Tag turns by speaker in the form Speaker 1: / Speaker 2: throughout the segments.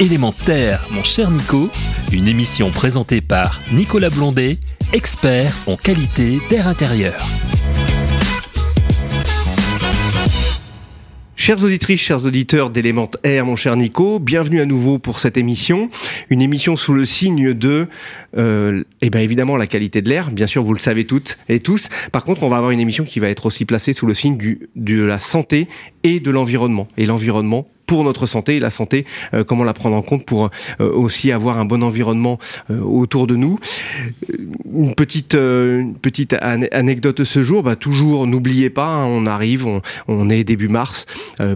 Speaker 1: Élémentaire, mon cher Nico, une émission présentée par Nicolas Blondet, expert en qualité d'air intérieur.
Speaker 2: Chères auditrices, chers auditeurs d'Element Air, mon cher Nico, bienvenue à nouveau pour cette émission. Une émission sous le signe de, euh, eh bien évidemment, la qualité de l'air. Bien sûr, vous le savez toutes et tous. Par contre, on va avoir une émission qui va être aussi placée sous le signe de la santé et de l'environnement. Et l'environnement pour notre santé et la santé, euh, comment la prendre en compte pour euh, aussi avoir un bon environnement euh, autour de nous. Une petite petite anecdote ce jour, bah toujours n'oubliez pas, hein, on arrive, on, est début mars,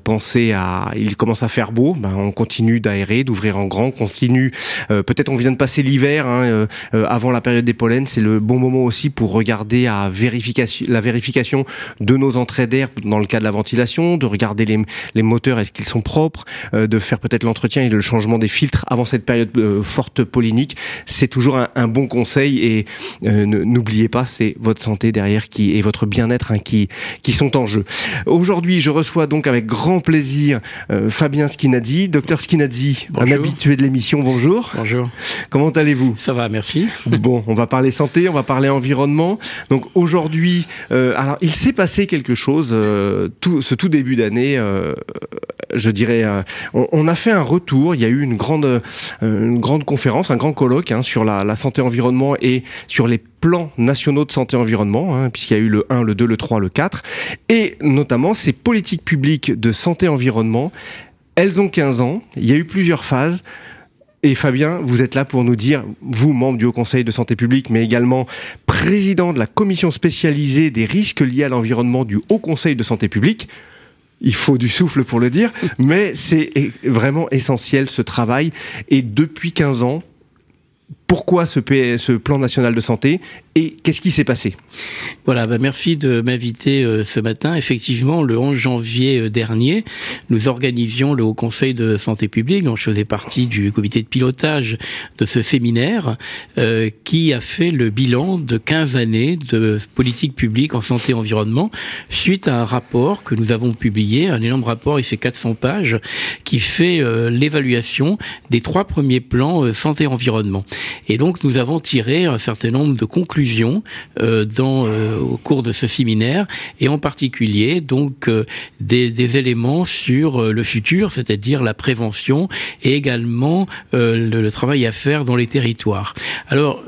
Speaker 2: pensez à, il commence à faire beau, bah, on continue d'aérer, d'ouvrir en grand, continue. Peut-être on vient de passer l'hiver, hein, avant la période des pollens, c'est le bon moment aussi pour regarder à la vérification de nos entrées d'air dans le cas de la ventilation, de regarder les moteurs, est-ce qu'ils sont propres euh, de faire peut-être l'entretien et le changement des filtres avant cette période euh, forte pollinique. C'est toujours un, bon conseil et euh, n'oubliez pas, c'est votre santé derrière qui et votre bien-être hein, qui qui sont en jeu. Aujourd'hui, je reçois donc avec grand plaisir Fabien Skinazzi, docteur Skinazzi, un habitué de l'émission. Bonjour.
Speaker 3: Bonjour.
Speaker 2: Comment allez-vous?
Speaker 3: Ça va, merci.
Speaker 2: Bon, on va parler santé, on va parler environnement. Donc aujourd'hui, alors il s'est passé quelque chose tout ce tout début d'année, je dirais euh, on, a fait un retour. Il y a eu une grande, euh, conférence, un grand colloque hein, sur la, santé environnement et sur les plans nationaux de santé environnement, hein, puisqu'il y a eu le 1, le 2, le 3, le 4, et notamment ces politiques publiques de santé environnement. Elles ont 15 ans. Il y a eu plusieurs phases. Et Fabien, vous êtes là pour nous dire, vous, membre du Haut Conseil de santé publique, mais également président de la commission spécialisée des risques liés à l'environnement du Haut Conseil de santé publique, il faut du souffle pour le dire, mais c'est vraiment essentiel ce travail. Et depuis 15 ans, pourquoi ce, ce, plan national de santé et qu'est-ce qui s'est passé?
Speaker 3: Voilà, bah merci de m'inviter euh, ce matin. Effectivement, le 11 janvier euh, dernier, nous organisions le Haut Conseil de santé publique, dont je faisais partie du comité de pilotage de ce séminaire, euh, qui a fait le bilan de 15 années de politique publique en santé et environnement, suite à un rapport que nous avons publié, un énorme rapport, il fait 400 pages, qui fait l'évaluation des trois premiers plans santé-environnement. Et donc, nous avons tiré un certain nombre de conclusions euh, dans, euh, au cours de ce séminaire, et en particulier donc euh, des, éléments sur le futur, c'est-à-dire la prévention et également le, le, travail à faire dans les territoires. Alors,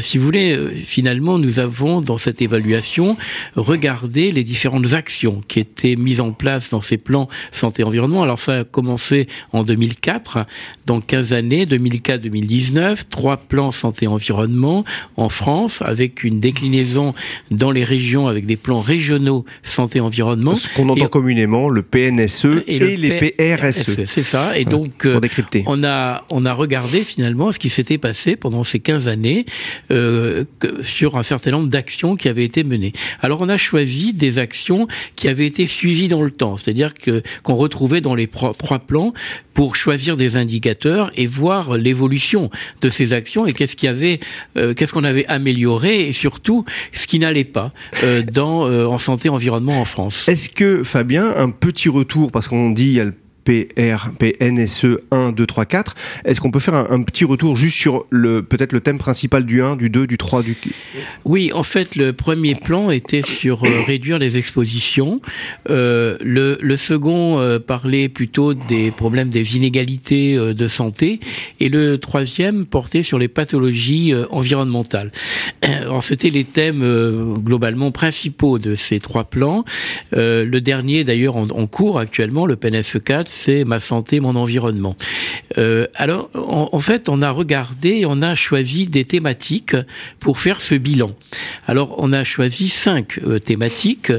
Speaker 3: si vous voulez, finalement, nous avons dans cette évaluation regardé les différentes actions qui étaient mises en place dans ces plans santé-environnement. Alors, ça a commencé en 2004, dans 15 années, 2004-2019, trois plans santé-environnement en France avec avec une déclinaison dans les régions avec des plans régionaux santé-environnement.
Speaker 2: Ce qu'on entend communément le PNSE et, les PRSE.
Speaker 3: C'est ça. Et donc, euh, on a on a regardé finalement ce qui s'était passé pendant ces 15 années euh, sur un certain nombre d'actions qui avaient été menées. Alors, on a choisi des actions qui avaient été suivies dans le temps, c'est-à-dire que qu'on retrouvait dans les trois plans pour choisir des indicateurs et voir l'évolution de ces actions et qu'est-ce qu'il y avait, euh, qu'est-ce qu'on avait amélioré et surtout ce qui n'allait pas euh, dans euh, en santé environnement en France.
Speaker 2: Est-ce que Fabien, un petit retour parce qu'on dit il y a le PR, PNSE 1, 2, 3, 4. Est-ce qu'on peut faire un, petit retour juste sur le peut-être le thème principal du 1, du 2, du 3, du...
Speaker 3: Oui, en fait, le premier plan était sur euh, réduire les expositions. Euh, le, le, second euh, parlait plutôt des problèmes des inégalités de santé. Et le troisième portait sur les pathologies environnementales. Alors, c'était les thèmes globalement principaux de ces trois plans. le dernier, d'ailleurs, en, en cours actuellement, le PNSE 4, c'est ma santé, mon environnement. Euh, alors, en, fait, on a regardé on a choisi des thématiques pour faire ce bilan. Alors, on a choisi cinq euh, thématiques.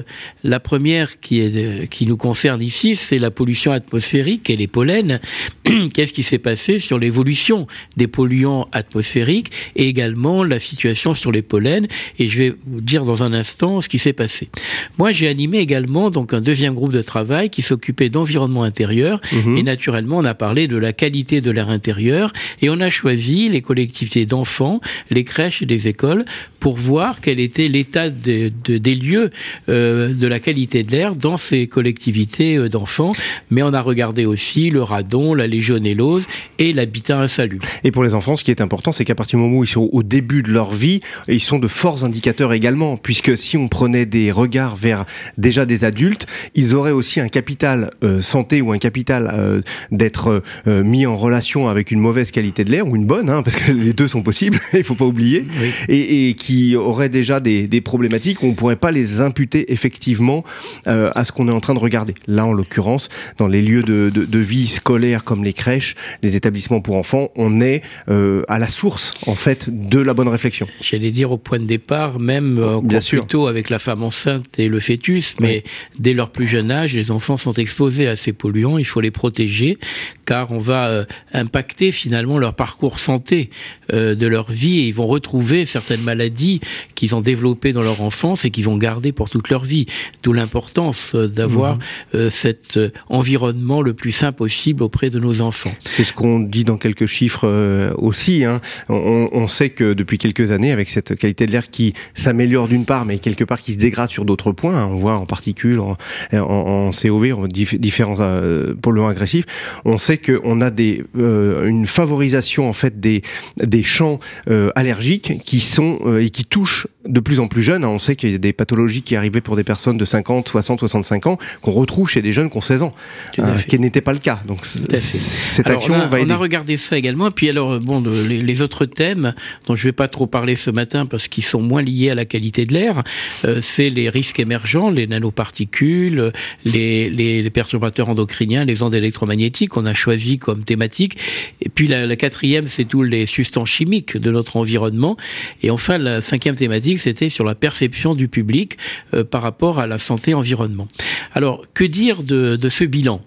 Speaker 3: La première qui, est, qui nous concerne ici, c'est la pollution atmosphérique et les pollens. Qu'est-ce qui s'est passé sur l'évolution des polluants atmosphériques et également la situation sur les pollens? Et je vais vous dire dans un instant ce qui s'est passé. Moi, j'ai animé également donc un deuxième groupe de travail qui s'occupait d'environnement intérieur Mhm. Et naturellement, on a parlé de la qualité de l'air intérieur et on a choisi les collectivités d'enfants, les crèches et les écoles pour voir quel était l'état de, des lieux de la qualité de l'air dans ces collectivités d'enfants. Mais on a regardé aussi le radon, la légionellose et l'habitat insalubre.
Speaker 2: Et pour les enfants, ce qui est important, c'est qu'à partir du moment où ils sont au début de leur vie, ils sont de forts indicateurs également, puisque si on prenait des regards vers déjà des adultes, ils auraient aussi un capital euh, santé ou un capital euh, d'être euh, mis en relation avec une mauvaise qualité de l'air ou une bonne, hein, parce que les deux sont possibles, il faut pas oublier, et, et, qui auraient déjà des, des problématiques, on pourrait pas les imputer effectivement à ce qu'on est en train de regarder. Là, en l'occurrence, dans les lieux de, de, de, vie scolaire comme les crèches, les établissements pour enfants, on est à la source en fait de la bonne réflexion.
Speaker 3: J'allais dire au point de départ, même Bien sûr. plutôt avec la femme enceinte et le fœtus, mais dès leur plus jeune âge, les enfants sont exposés à ces polluants, il faut les protéger, car on va euh, impacter finalement leur parcours santé euh, de leur vie et ils vont retrouver certaines maladies qu'ils ont développées dans leur enfance et qu'ils vont garder pour toute leur vie. D'où l'importance euh, d'avoir mmh. cet environnement le plus sain possible auprès de nos enfants.
Speaker 2: C'est ce qu'on dit dans quelques chiffres aussi. Hein. On, on, sait que depuis quelques années, avec cette qualité de l'air qui s'améliore d'une part, mais quelque part qui se dégrade sur d'autres points, hein, on voit en particules, en, en, en COV, en différents euh, polluants agressifs, on sait qu'on a des, euh, une favorisation en fait des, des champs euh, allergiques qui sont euh, et qui touchent de plus en plus jeunes. Hein. On sait qu'il y a des pathologies qui arrivaient pour des personnes de 50, 60, 65 ans qu'on retrouve chez des jeunes qui ont 16 ans, ce qui n'était pas le cas. Donc cette action
Speaker 3: on a,
Speaker 2: va
Speaker 3: aider. On a regardé ça également. Et puis alors bon, les, les, autres thèmes dont je vais pas trop parler ce matin parce qu'ils sont moins liés à la qualité de l'air, euh, c'est les risques émergents, les nanoparticules, les, les, les, perturbateurs endocriniens, les ondes électromagnétiques qu'on a choisi comme thématique. Et puis la, la quatrième, c'est tous les substances chimiques de notre environnement. Et enfin, la cinquième thématique, c'était sur la perception du public euh, par rapport à la santé environnement. Alors, que dire de, de ce bilan?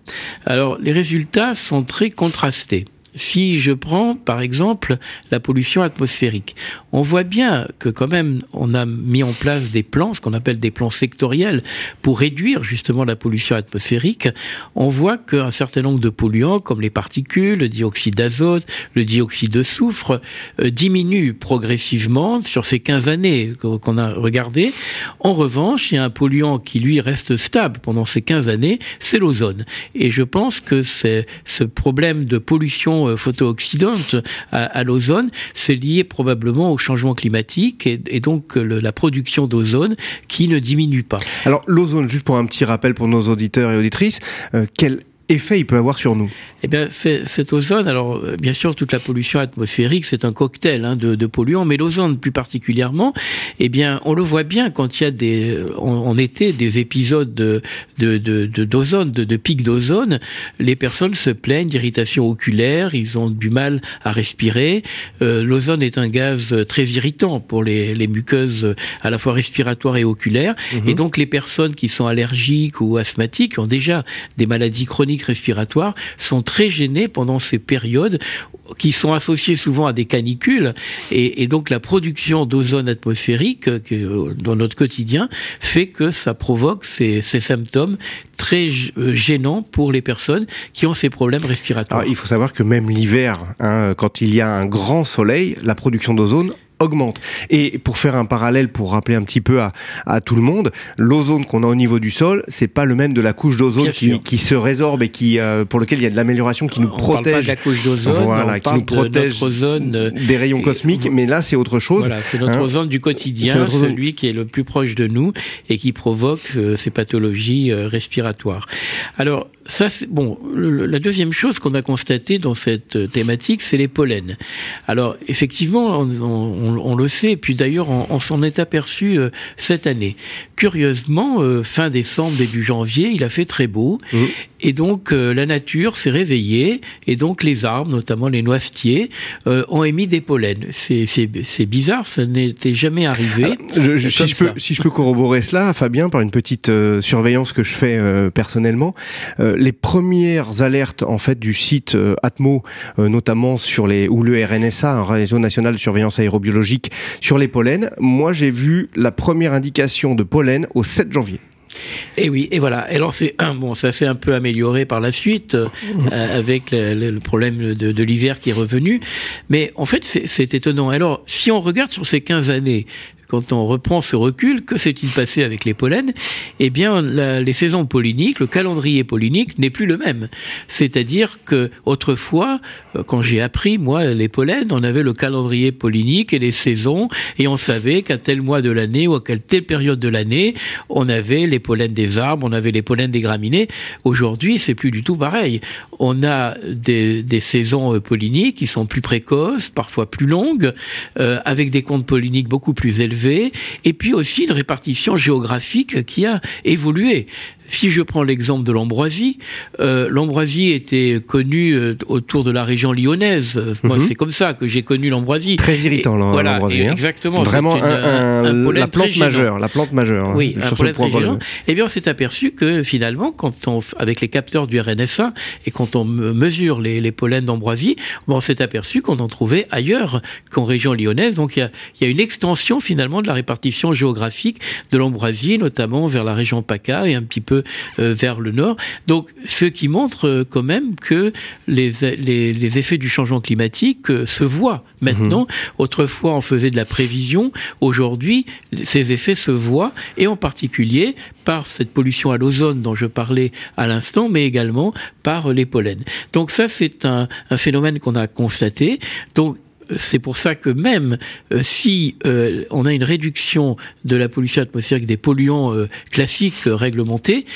Speaker 3: Alors, les résultats sont très contrastés. Si je prends, par exemple, la pollution atmosphérique, on voit bien que quand même, on a mis en place des plans, ce qu'on appelle des plans sectoriels, pour réduire justement la pollution atmosphérique. On voit qu'un certain nombre de polluants, comme les particules, le dioxyde d'azote, le dioxyde de soufre, euh, diminuent progressivement sur ces 15 années qu'on a regardé. En revanche, il y a un polluant qui, lui, reste stable pendant ces 15 années, c'est l'ozone. Et je pense que ce problème de pollution euh, photo-oxydante à, l'ozone, c'est lié probablement au changement climatique et, donc euh, la production d'ozone qui ne diminue pas.
Speaker 2: Alors l'ozone, juste pour un petit rappel pour nos auditeurs et auditrices, euh, quel effet il peut avoir sur nous
Speaker 3: Eh bien, cet ozone, alors euh, bien sûr, toute la pollution atmosphérique, c'est un cocktail hein, de, de, polluants, mais l'ozone plus particulièrement, eh bien, on le voit bien quand il y a des, en, été, des épisodes de d'ozone, de, de, de, pics d'ozone, les personnes se plaignent d'irritation oculaire, ils ont du mal à respirer. Euh, l'ozone est un gaz très irritant pour les, les muqueuses à la fois respiratoires et oculaires, mhm. et donc les personnes qui sont allergiques ou asthmatiques ont déjà des maladies chroniques respiratoires sont très gênés pendant ces périodes qui sont associées souvent à des canicules et, donc la production d'ozone atmosphérique que, dans notre quotidien fait que ça provoque ces, symptômes très euh, gênants pour les personnes qui ont ces problèmes respiratoires.
Speaker 2: Il faut savoir que même l'hiver, hein, quand il y a un grand soleil, la production d'ozone augmente. Et pour faire un parallèle, pour rappeler un petit peu à, à tout le monde, l'ozone qu'on a au niveau du sol, c'est pas le même de la couche d'ozone qui, qui, se résorbe et qui, euh, pour lequel il y a de l'amélioration qui nous
Speaker 3: on
Speaker 2: protège.
Speaker 3: Parle pas de la couche d'ozone, voilà, qui nous protège de
Speaker 2: euh, des rayons cosmiques, mais là c'est autre chose.
Speaker 3: Voilà, c'est notre hein ozone du quotidien, celui qui est le plus proche de nous et qui provoque euh, ces pathologies euh, respiratoires. Alors ça, c'est bon. Le, la deuxième chose qu'on a constatée dans cette thématique, c'est les pollens. Alors effectivement, on, on on, le sait, et puis d'ailleurs on, s'en est aperçu euh, cette année. Curieusement, euh, fin décembre, début janvier, il a fait très beau, mmh. Et donc euh, la nature s'est réveillée, et donc les arbres, notamment les noisetiers, ont émis des pollens. C'est bizarre, ça n'était jamais arrivé.
Speaker 2: je, je, si, je peux, si, je peux, corroborer cela, Fabien, par une petite surveillance que je fais personnellement, les premières alertes en fait du site Atmo, notamment sur les ou le RNSA, un réseau national de surveillance aérobiologique sur les pollens. Moi, j'ai vu la première indication de pollen au 7 janvier.
Speaker 3: Et oui, et voilà. Alors c'est un bon, ça s'est un peu amélioré par la suite euh, avec le, le, problème de, de l'hiver qui est revenu, mais en fait c'est étonnant. Alors si on regarde sur ces 15 années, quand on reprend ce recul, que s'est-il passé avec les pollens? Eh bien, les saisons polliniques, le calendrier pollinique n'est plus le même. C'est-à-dire que autrefois, euh, quand j'ai appris moi les pollens, on avait le calendrier pollinique et les saisons, et on savait qu'à tel mois de l'année ou à quelle telle période de l'année, on avait les pollens des arbres, on avait les pollens des graminées. Aujourd'hui, c'est plus du tout pareil. On a des, des saisons euh, polliniques qui sont plus précoces, parfois plus longues, euh, avec des comptes polliniques beaucoup plus élevés, et puis aussi une répartition géographique qui a évolué. Si je prends l'exemple de l'Ambroisie, euh, l'Ambroisie était connue euh, autour de la région lyonnaise. Moi, mhm. c'est comme ça que j'ai connu l'Ambroisie.
Speaker 2: Très irritant, l'Ambroisie.
Speaker 3: Hein. exactement.
Speaker 2: Vraiment un, un, la plante majeure. La plante majeure. Hein,
Speaker 3: oui, un pollen très gênant. Eh bien, on s'est aperçu que finalement, quand on, avec les capteurs du RNSA et quand on mesure les, les pollens d'Ambroisie, on s'est aperçu qu'on en trouvait ailleurs qu'en région lyonnaise. Donc, il y a, il y a une extension finalement de la répartition géographique de l'Ambroisie, notamment vers la région PACA et un petit peu euh, vers le nord. Donc, ce qui montre euh, quand même que les, les, effets du changement climatique euh, se voient maintenant. Mhm. Autrefois, on faisait de la prévision. Aujourd'hui, ces effets se voient, et en particulier par cette pollution à l'ozone dont je parlais à l'instant, mais également par les pollens. Donc ça, c'est un, un phénomène qu'on a constaté. Donc c'est pour ça que même euh, si euh, on a une réduction de la pollution atmosphérique des polluants euh, classiques réglementés,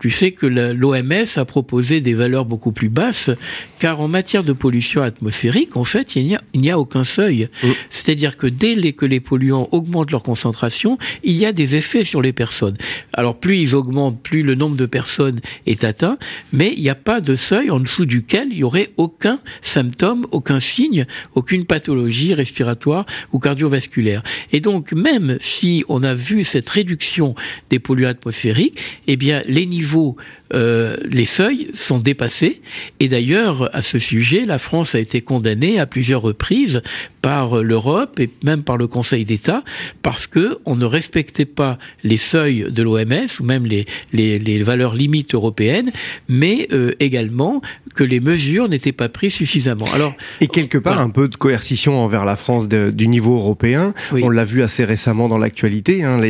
Speaker 3: tu sais que l'OMS a proposé des valeurs beaucoup plus basses, car en matière de pollution atmosphérique, en fait, il n'y a, aucun seuil. C'est-à-dire que dès que les polluants augmentent leur concentration, il y a des effets sur les personnes. Alors plus ils augmentent, plus le nombre de personnes est atteint, mais il n'y a pas de seuil en dessous duquel il n'y aurait aucun symptôme, aucun signe, aucune pathologie respiratoire ou cardiovasculaire. Et donc même si on a vu cette réduction des polluants atmosphériques, eh bien les niveaux, euh, les seuils sont dépassés. Et d'ailleurs, à ce sujet, la France a été condamnée à plusieurs reprises par l'Europe et même par le Conseil d'État parce que on ne respectait pas les seuils de l'OMS ou même les, les, les, valeurs limites européennes, mais euh, également que les mesures n'étaient pas prises suffisamment. Alors
Speaker 2: et quelque part un peu de coercition envers la France du niveau européen. On l'a vu assez récemment dans l'actualité. Hein,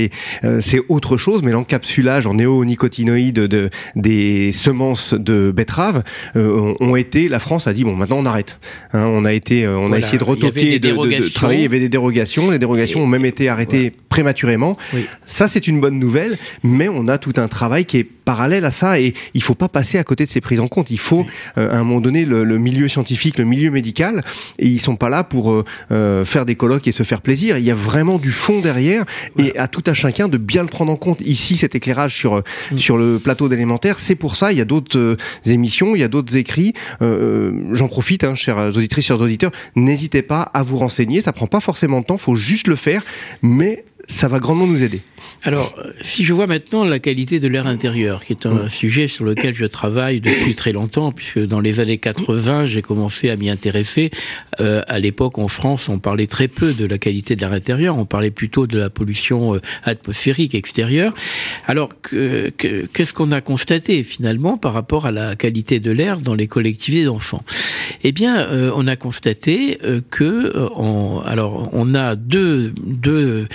Speaker 2: euh, c'est autre chose, mais l'encapsulage en néonicotinoïdes de, des semences de betterave euh, ont été. La France a dit bon maintenant on arrête. Hein, on a été, on a essayé de retoquer de, travailler. Il y avait des dérogations. Les dérogations ont même été arrêtées prématurément. Ça, c'est une bonne nouvelle, mais on a tout un travail qui est parallèle à ça et il faut pas passer à côté de ces prises en compte. Il faut, euh, à un moment donné, le, milieu scientifique, le milieu médical, et ils sont pas là pour euh, euh, faire des colloques et se faire plaisir. Il y a vraiment du fond derrière et à tout à chacun de bien le prendre en compte. Ici, cet éclairage sur mm. sur le plateau d'élémentaire, c'est pour ça. Il y a d'autres émissions, il y a d'autres écrits. J'en profite, hein, chers auditrices, chers auditeurs, n'hésitez pas à vous renseigner. Ça prend pas forcément de temps, faut juste le faire, mais ça va grandement nous aider.
Speaker 3: Alors, euh, si je vois maintenant la qualité de l'air intérieur, qui est un sujet sur lequel je travaille depuis très longtemps, puisque dans les années 80, j'ai commencé à m'y intéresser. Euh, à l'époque, en France, on parlait très peu de la qualité de l'air intérieur, on parlait plutôt de la pollution euh, atmosphérique extérieure. Alors, qu'est-ce qu'on a constaté finalement par rapport à la qualité de l'air dans les collectivités d'enfants? Eh bien, on a constaté que, on, alors, on a deux, deux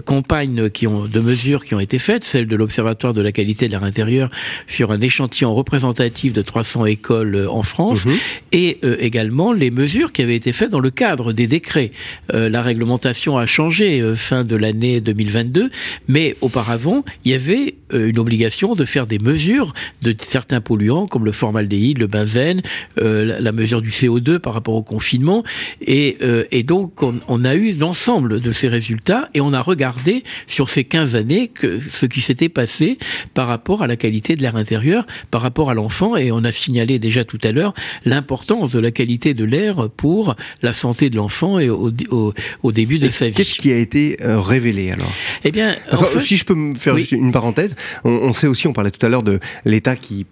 Speaker 3: campagnes qui ont de mesures qui ont été faites, celle de l'Observatoire de la qualité de l'air intérieur sur un échantillon représentatif de 300 écoles euh, en France, mhm. et euh, également les mesures qui avaient été faites dans le cadre des décrets. Euh, la réglementation a changé fin de l'année 2022, mais auparavant, il y avait une obligation de faire des mesures de certains polluants comme le formaldéhyde, le benzène, la, mesure du CO2 par rapport au confinement, et, et donc on, on a eu l'ensemble de ces résultats et on a regardé sur ces 15 années que ce qui s'était passé par rapport à la qualité de l'air intérieur, par rapport à l'enfant, et on a signalé déjà tout à l'heure l'importance de la qualité de l'air pour la santé de l'enfant et au, au, début de sa vie.
Speaker 2: Qu'est-ce qui a été euh, révélé alors?
Speaker 3: Eh bien,
Speaker 2: si je peux me faire juste une parenthèse, on, on, sait aussi, on parlait tout à l'heure de l'État qui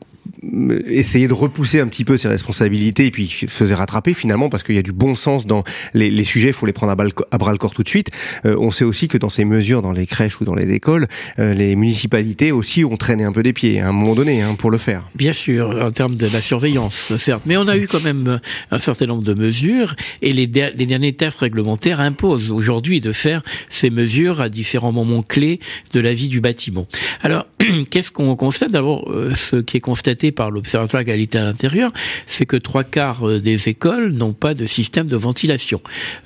Speaker 2: essayait de repousser un petit peu ses responsabilités et puis se faisait rattraper finalement parce qu'il y a du bon sens dans les, sujets, il faut les prendre à, bras le corps tout de suite. Euh, on sait aussi que dans ces mesures, dans les crèches ou dans les écoles, euh, les municipalités aussi ont traîné un peu des pieds à un moment donné hein, pour le faire.
Speaker 3: Bien sûr, en termes de la surveillance, certes, mais on a eu quand même un certain nombre de mesures et les, les derniers tests réglementaires imposent aujourd'hui de faire ces mesures à différents moments clés de la vie du bâtiment. Alors, qu'est-ce qu'on constate? D'abord, euh, ce qui est constaté par l'Observatoire qualité intérieure, c'est que trois quarts euh, des écoles n'ont pas de système de ventilation,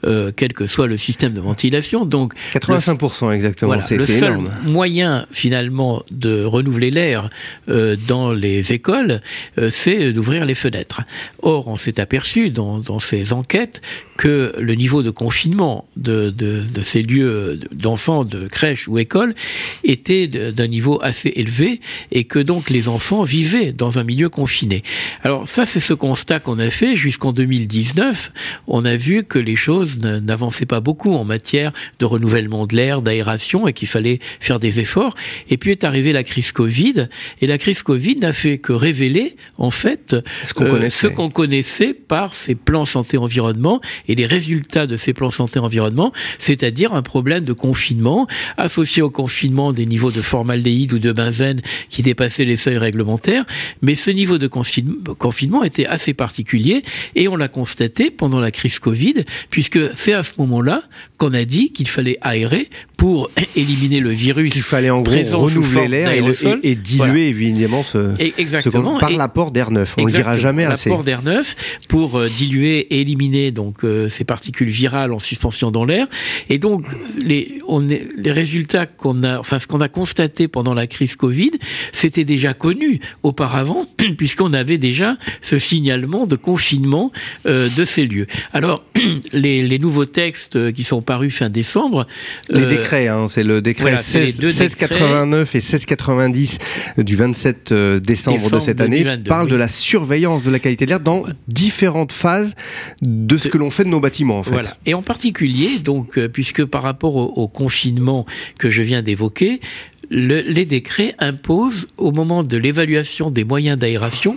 Speaker 3: euh, quel que soit le système de ventilation. Donc
Speaker 2: 85% exactement.
Speaker 3: c'est le seul moyen finalement de renouveler l'air euh, dans les écoles, euh, c'est d'ouvrir les fenêtres. Or, on s'est aperçu dans, dans ces enquêtes que le niveau de confinement de, de, de ces lieux d'enfants, de crèches ou écoles, était d'un niveau assez élevé et que donc les enfants vivaient dans un milieu confiné. Alors ça, c'est ce constat qu'on a fait jusqu'en 2019. On a vu que les choses n'avançaient pas beaucoup en matière de renouvellement de l'air, d'aération et qu'il fallait faire des efforts. Et puis est arrivée la crise Covid et la crise Covid n'a fait que révéler en fait ce qu'on euh, connaissait par ces plans santé-environnement et les résultats de ces plans santé-environnement, c'est-à-dire un problème de confinement associé au confinement des niveaux de formaldéhyde ou de benzène qui dépassaient les seuils réglementaires. Mais ce niveau de confinement était assez particulier et on l'a constaté pendant la crise Covid, puisque c'est à ce moment-là qu'on a dit qu'il fallait aérer pour éliminer le virus.
Speaker 2: Il fallait en gros renouveler l'air et, et, diluer évidemment ce,
Speaker 3: exactement.
Speaker 2: par l'apport d'air neuf. On ne dira jamais assez.
Speaker 3: L'apport d'air neuf pour euh, diluer et éliminer donc euh, ces particules virales en suspension dans l'air. Et donc les, on est, les résultats qu'on a, enfin ce qu'on a constaté pendant la crise Covid, c'était déjà connu auparavant puisqu'on avait déjà ce signalement de confinement euh, de ces lieux. Alors les, les, nouveaux textes qui sont parus fin décembre.
Speaker 2: Les décrets, hein, c'est le décret 1689 et 1690 du 27 décembre, de cette année, parlent de la surveillance de la qualité de l'air dans différentes phases de ce que l'on fait de nos bâtiments. En fait. Voilà.
Speaker 3: Et en particulier, donc, euh, puisque par rapport au confinement que je viens d'évoquer, les décrets imposent, au moment de l'évaluation des moyens d'aération,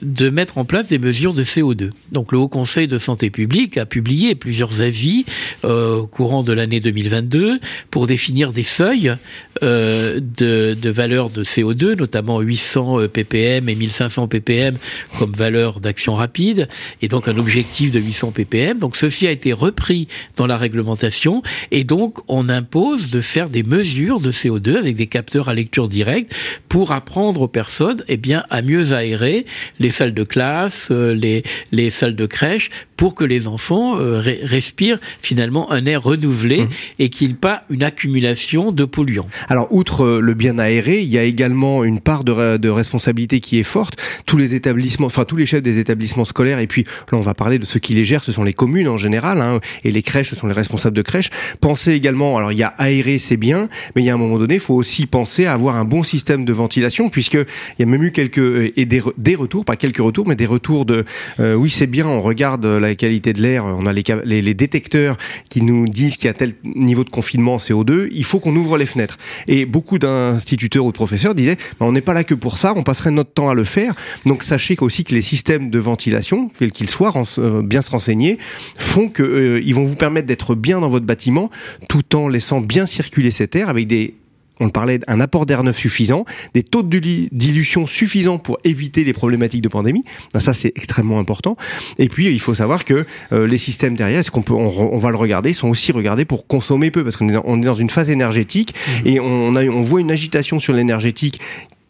Speaker 3: de mettre en place des mesures de CO2. Donc le Haut Conseil de santé publique a publié plusieurs avis euh, au courant de l'année 2022 pour définir des seuils euh, de, de valeurs de CO2, notamment 800 ppm et 1500 ppm comme valeur d'action rapide, et donc un objectif de 800 ppm. Donc ceci a été repris dans la réglementation, et donc on impose de faire des mesures de CO2 avec des capteurs à lecture directe pour apprendre aux personnes eh bien, à mieux aérer les salles de classe, euh, les, les salles de crèche, pour que les enfants euh, respirent finalement un air renouvelé mmh. et qu'il n'y ait pas une accumulation de polluants.
Speaker 2: Alors, outre euh, le bien aéré, il y a également une part de, de responsabilité qui est forte. Tous les établissements, enfin tous les chefs des établissements scolaires, et puis là on va parler de ceux qui les gèrent, ce sont les communes en général, hein, et les crèches, ce sont les responsables de crèches. Pensez également, alors il y a aéré, c'est bien, mais il y a un moment donné, il faut aussi penser à avoir un bon système de ventilation, puisque il y a même eu quelques euh, et des, des retours, pas quelques retours, mais des retours de euh, oui c'est bien, on regarde la qualité de l'air, on a les, les, détecteurs qui nous disent qu'il y a tel niveau de confinement CO2, il faut qu'on ouvre les fenêtres. Et beaucoup d'instituteurs ou de professeurs disaient, bah, on n'est pas là que pour ça, on passerait notre temps à le faire. Donc sachez aussi que les systèmes de ventilation, quels qu'ils soient, euh, bien se renseigner, font que ils vont vous permettre d'être bien dans votre bâtiment, tout en laissant bien circuler cet air avec des on parlait d'un apport d'air neuf suffisant, des taux de dilution suffisants pour éviter les problématiques de pandémie. Ben, ça, c'est extrêmement important. Et puis, il faut savoir que euh, les systèmes derrière, est-ce qu'on peut, on, va le regarder, sont aussi regardés pour consommer peu, parce qu'on est, on est dans une phase énergétique mmh. et on, a, on voit une agitation sur l'énergétique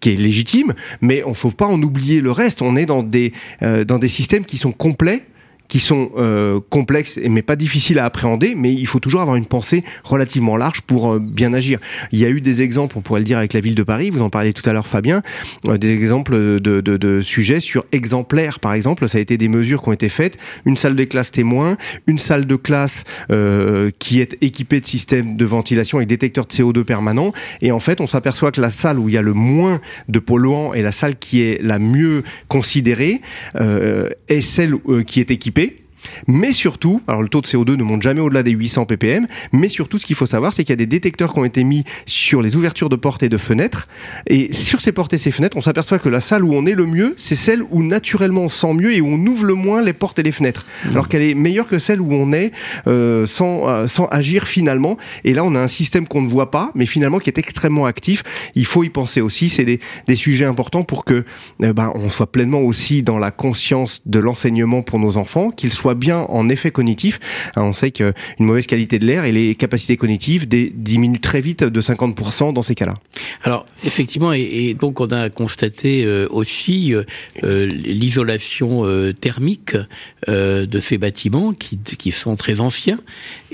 Speaker 2: qui est légitime, mais on faut pas en oublier le reste. On est dans des euh, dans des systèmes qui sont complets qui sont euh, complexes mais pas difficiles à appréhender, mais il faut toujours avoir une pensée relativement large pour euh, bien agir. Il y a eu des exemples, on pourrait le dire avec la ville de Paris, vous en parliez tout à l'heure Fabien, euh, des exemples de, de, de, sujets sur exemplaires par exemple, ça a été des mesures qui ont été faites, une salle de classe témoin, une salle de classe euh, qui est équipée de systèmes de ventilation et détecteurs de CO2 permanents, et en fait on s'aperçoit que la salle où il y a le moins de polluants et la salle qui est la mieux considérée est celle qui est équipée Mais surtout, alors le taux de CO2 ne monte jamais au-delà des 800 ppm, mais surtout ce qu'il faut savoir, c'est qu'il y a des détecteurs qui ont été mis sur les ouvertures de portes et de fenêtres. Et sur ces portes et ces fenêtres, on s'aperçoit que la salle où on est le mieux, c'est celle où naturellement on sent mieux et où on ouvre le moins les portes et les fenêtres. Mmh. Alors qu'elle est meilleure que celle où on est euh, sans, euh, sans agir finalement. Et là, on a un système qu'on ne voit pas, mais finalement qui est extrêmement actif. Il faut y penser aussi. C'est des, des sujets importants pour que euh, ben, on soit pleinement aussi dans la conscience de l'enseignement pour nos enfants, qu'ils soient bien en effet cognitif. Hein, on sait qu'une mauvaise qualité de l'air et les capacités cognitives diminuent très vite de 50% dans ces cas-là.
Speaker 3: Alors effectivement, et, donc on a constaté euh, aussi euh, euh, l'isolation thermique de ces bâtiments qui, qui sont très anciens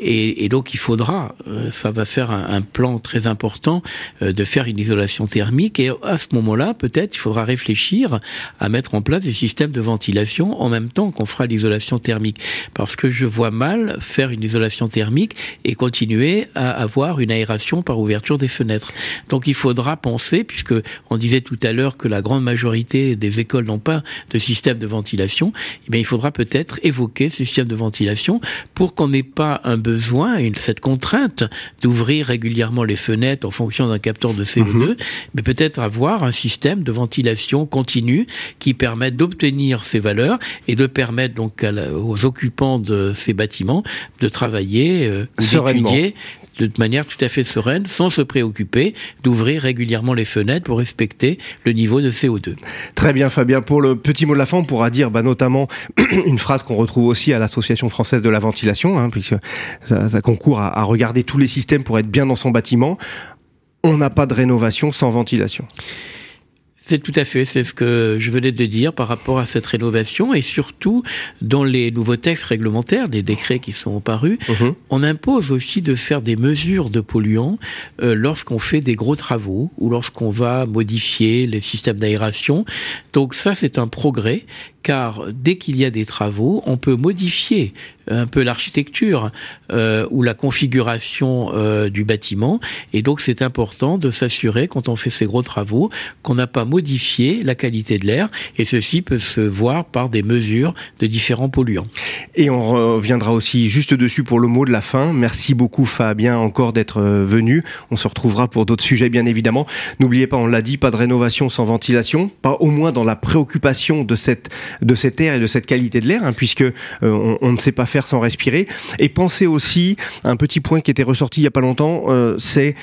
Speaker 3: et, donc il faudra, ça va faire un, plan très important de faire une isolation thermique. Et à ce moment-là, peut-être, il faudra réfléchir à mettre en place des systèmes de ventilation en même temps qu'on fera l'isolation thermique. Parce que je vois mal faire une isolation thermique et continuer à avoir une aération par ouverture des fenêtres. Donc il faudra penser, puisque on disait tout à l'heure que la grande majorité des écoles n'ont pas de système de ventilation, eh bien il faudra peut-être évoquer ces systèmes de ventilation pour qu'on n'ait pas un besoin, cette contrainte d'ouvrir régulièrement les fenêtres en fonction d'un capteur de CO2, mhm. mais peut-être avoir un système de ventilation continue qui permette d'obtenir ces valeurs et de permettre donc aux occupants de ces bâtiments de travailler, euh, d'étudier de manière tout à fait sereine, sans se préoccuper d'ouvrir régulièrement les fenêtres pour respecter le niveau de CO2.
Speaker 2: Très bien Fabien, pour le petit mot de la fin, on pourra dire bah, notamment une phrase qu'on retrouve aussi à l'Association française de la ventilation, hein, puisque ça, ça concourt à, à regarder tous les systèmes pour être bien dans son bâtiment. On n'a pas de rénovation sans ventilation.
Speaker 3: C'est tout à fait, c'est ce que je venais de dire par rapport à cette rénovation et surtout dans les nouveaux textes réglementaires, des décrets qui sont parus, mhm. on impose aussi de faire des mesures de polluants euh, lorsqu'on fait des gros travaux ou lorsqu'on va modifier les systèmes d'aération. Donc ça, c'est un progrès car dès qu'il y a des travaux, on peut modifier un peu l'architecture euh, ou la configuration euh, du bâtiment. Et donc c'est important de s'assurer quand on fait ces gros travaux qu'on n'a pas modifié la qualité de l'air. Et ceci peut se voir par des mesures de différents polluants.
Speaker 2: Et on reviendra aussi juste dessus pour le mot de la fin. Merci beaucoup Fabien encore d'être euh, venu. On se retrouvera pour d'autres sujets bien évidemment. N'oubliez pas, on l'a dit, pas de rénovation sans ventilation, pas au moins dans la préoccupation de cette de cet air et de cette qualité de l'air, hein, puisque euh, on, ne sait pas faire sans respirer. Et pensez aussi, un petit point qui était ressorti il y a pas longtemps, euh, c'est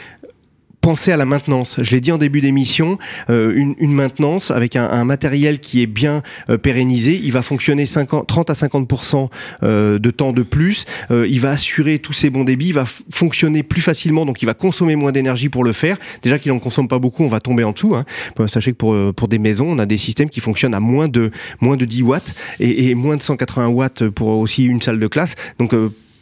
Speaker 2: penser à la maintenance. Je l'ai dit en début d'émission, euh, une, une, maintenance avec un, un, matériel qui est bien euh, pérennisé, il va fonctionner 50, 30 à 50% euh, de temps de plus, euh, il va assurer tous ses bons débits, il va fonctionner plus facilement, donc il va consommer moins d'énergie pour le faire. Déjà qu'il en consomme pas beaucoup, on va tomber en dessous. Hein. Sachez que pour, pour des maisons, on a des systèmes qui fonctionnent à moins de, moins de 10 watts et, et moins de 180 watts pour aussi une salle de classe. Donc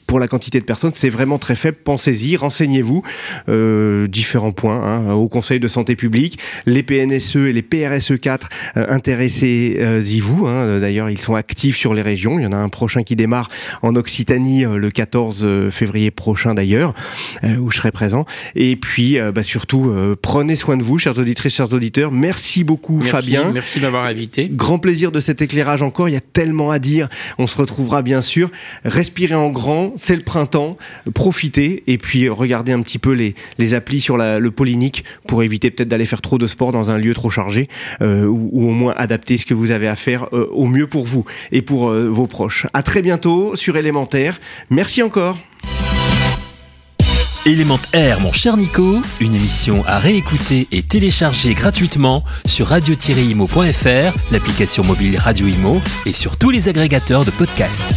Speaker 2: pour la quantité de personnes, c'est vraiment très faible. Pensez-y, renseignez-vous. Euh, différents points hein, au Conseil de santé publique, les PNSE et les PRSE 4, euh, intéressez-y vous. Hein. D'ailleurs, ils sont actifs sur les régions. Il y en a un prochain qui démarre en Occitanie euh, le 14 euh, février prochain d'ailleurs, euh, où je serai présent. Et puis, bah, surtout, prenez soin de vous, chers auditrices, chers auditeurs. Merci beaucoup,
Speaker 3: merci,
Speaker 2: Fabien.
Speaker 3: Merci d'avoir invité.
Speaker 2: Grand plaisir de cet éclairage encore. Il y a tellement à dire. On se retrouvera bien sûr. Respirez en grand c'est le printemps, profitez et puis regardez un petit peu les, les applis sur le polynique pour éviter peut-être d'aller faire trop de sport dans un lieu trop chargé euh, ou, ou, au moins adapter ce que vous avez à faire euh, au mieux pour vous et pour euh, vos proches. À très bientôt sur Élémentaire. Merci encore.
Speaker 1: Élémentaire, mon cher Nico, une émission à réécouter et télécharger gratuitement sur radio-imo.fr, l'application mobile Radio Imo et sur tous les agrégateurs de podcasts.